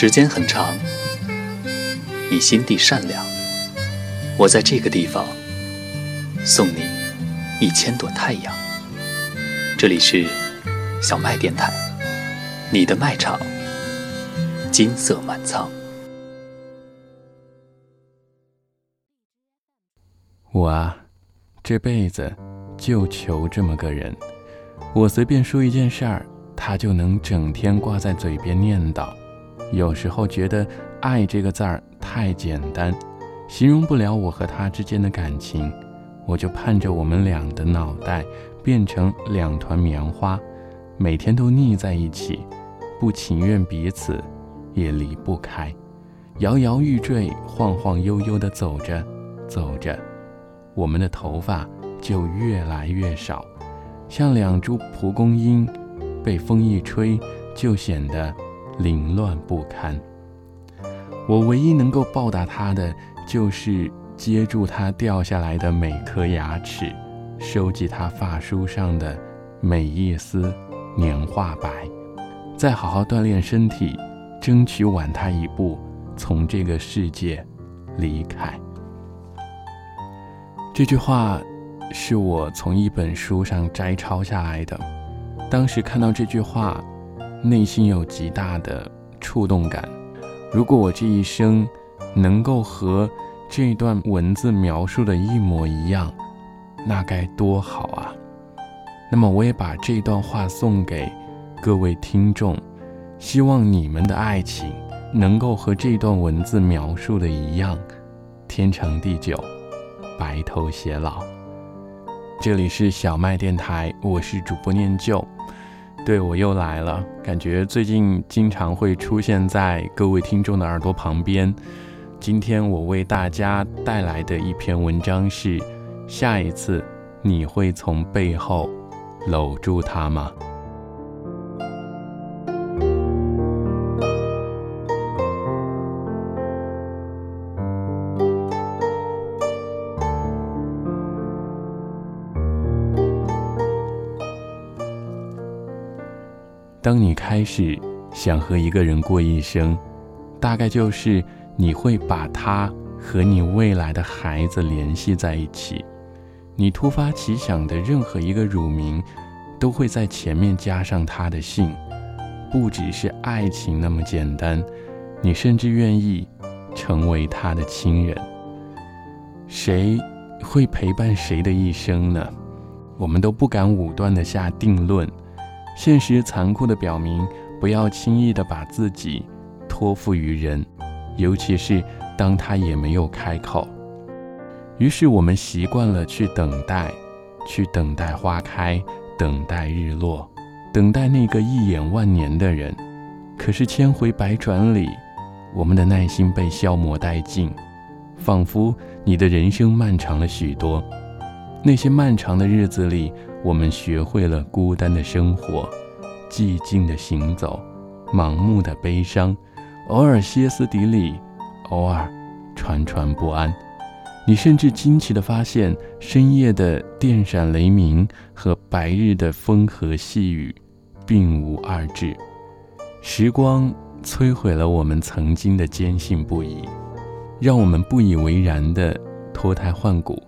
时间很长，你心地善良，我在这个地方送你一千朵太阳。这里是小麦电台，你的麦场，金色满仓。我啊，这辈子就求这么个人，我随便说一件事儿，他就能整天挂在嘴边念叨。有时候觉得“爱”这个字儿太简单，形容不了我和他之间的感情，我就盼着我们俩的脑袋变成两团棉花，每天都腻在一起，不情愿彼此也离不开，摇摇欲坠，晃晃悠悠地走着，走着，我们的头发就越来越少，像两株蒲公英，被风一吹就显得。凌乱不堪。我唯一能够报答他的，就是接住他掉下来的每颗牙齿，收集他发梳上的每一丝年画白，再好好锻炼身体，争取晚他一步从这个世界离开。这句话是我从一本书上摘抄下来的，当时看到这句话。内心有极大的触动感。如果我这一生能够和这段文字描述的一模一样，那该多好啊！那么我也把这段话送给各位听众，希望你们的爱情能够和这段文字描述的一样，天长地久，白头偕老。这里是小麦电台，我是主播念旧。对我又来了，感觉最近经常会出现在各位听众的耳朵旁边。今天我为大家带来的一篇文章是：下一次你会从背后搂住他吗？当你开始想和一个人过一生，大概就是你会把他和你未来的孩子联系在一起。你突发奇想的任何一个乳名，都会在前面加上他的姓。不只是爱情那么简单，你甚至愿意成为他的亲人。谁会陪伴谁的一生呢？我们都不敢武断的下定论。现实残酷的表明，不要轻易的把自己托付于人，尤其是当他也没有开口。于是我们习惯了去等待，去等待花开，等待日落，等待那个一眼万年的人。可是千回百转里，我们的耐心被消磨殆尽，仿佛你的人生漫长了许多。那些漫长的日子里。我们学会了孤单的生活，寂静的行走，盲目的悲伤，偶尔歇斯底里，偶尔惴惴不安。你甚至惊奇地发现，深夜的电闪雷鸣和白日的风和细雨并无二致。时光摧毁了我们曾经的坚信不疑，让我们不以为然地脱胎换骨，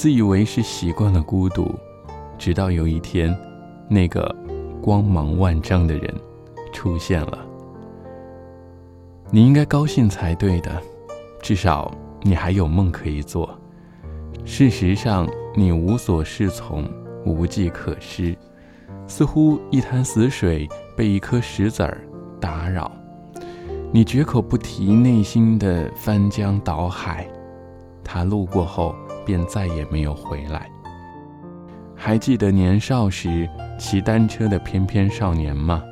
自以为是习惯了孤独。直到有一天，那个光芒万丈的人出现了，你应该高兴才对的，至少你还有梦可以做。事实上，你无所适从，无计可施，似乎一潭死水被一颗石子儿打扰。你绝口不提内心的翻江倒海，他路过后便再也没有回来。还记得年少时骑单车的翩翩少年吗？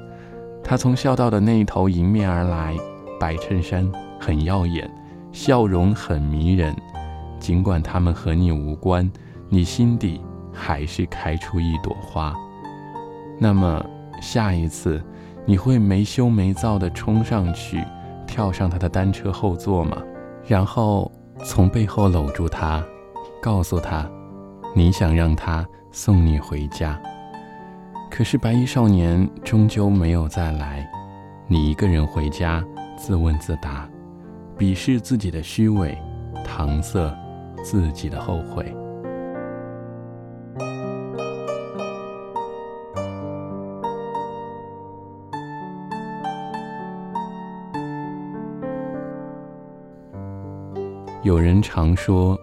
他从校道的那一头迎面而来，白衬衫很耀眼，笑容很迷人。尽管他们和你无关，你心底还是开出一朵花。那么下一次，你会没羞没臊地冲上去，跳上他的单车后座吗？然后从背后搂住他，告诉他，你想让他。送你回家，可是白衣少年终究没有再来。你一个人回家，自问自答，鄙视自己的虚伪，搪塞自己的后悔。有人常说，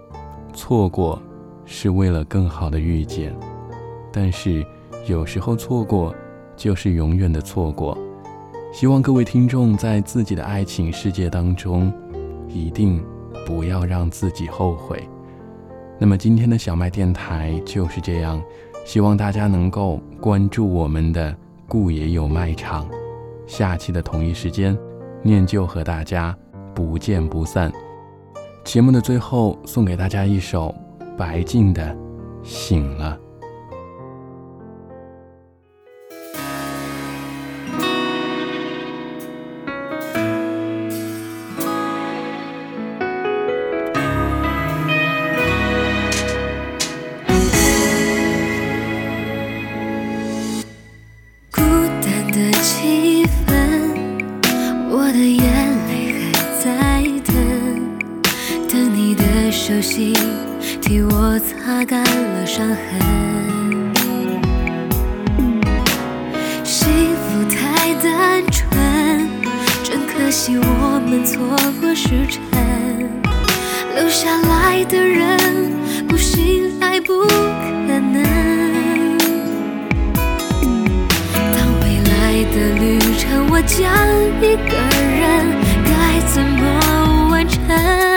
错过是为了更好的遇见，但是有时候错过就是永远的错过。希望各位听众在自己的爱情世界当中，一定不要让自己后悔。那么今天的小麦电台就是这样，希望大家能够关注我们的顾爷有卖场。下期的同一时间，念旧和大家不见不散。节目的最后送给大家一首白静的醒了。孤单的气氛我的眼泪还在手心替我擦干了伤痕，幸福太单纯，真可惜我们错过时辰。留下来的人不醒来不可能，当未来的旅程我将一个人，该怎么完成？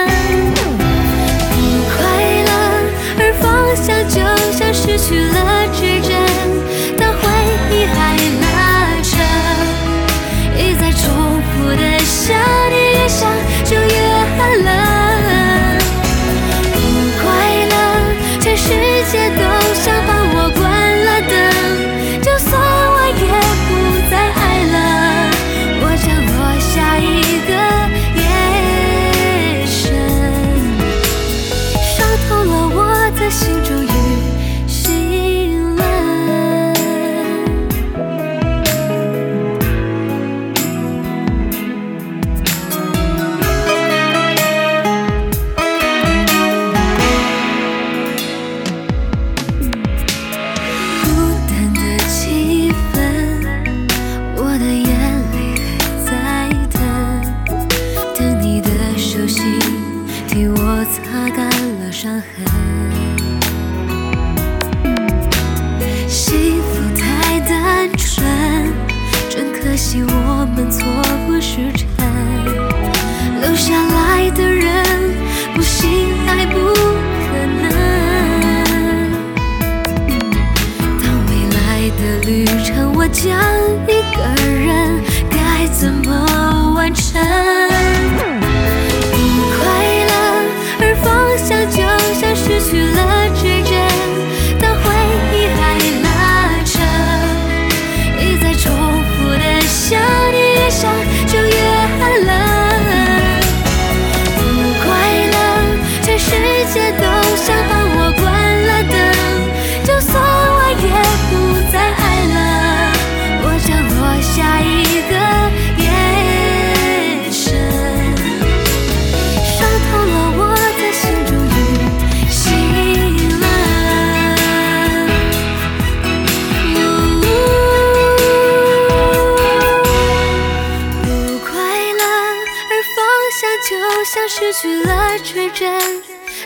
擦干了伤痕，幸福太单纯，真可惜我们错过时辰，留下来的人不信爱不可能。当未来的旅程，我将一个人该怎么完成？去了指针，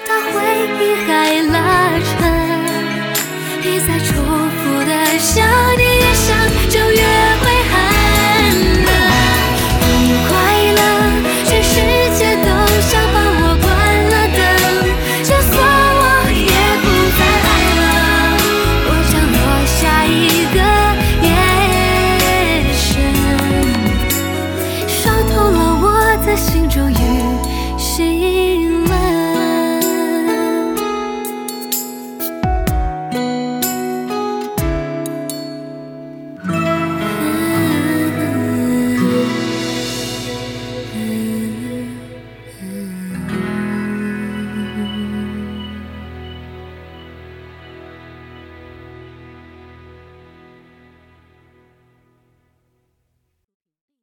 把回忆还拉扯，一再重复的想你，越想就越。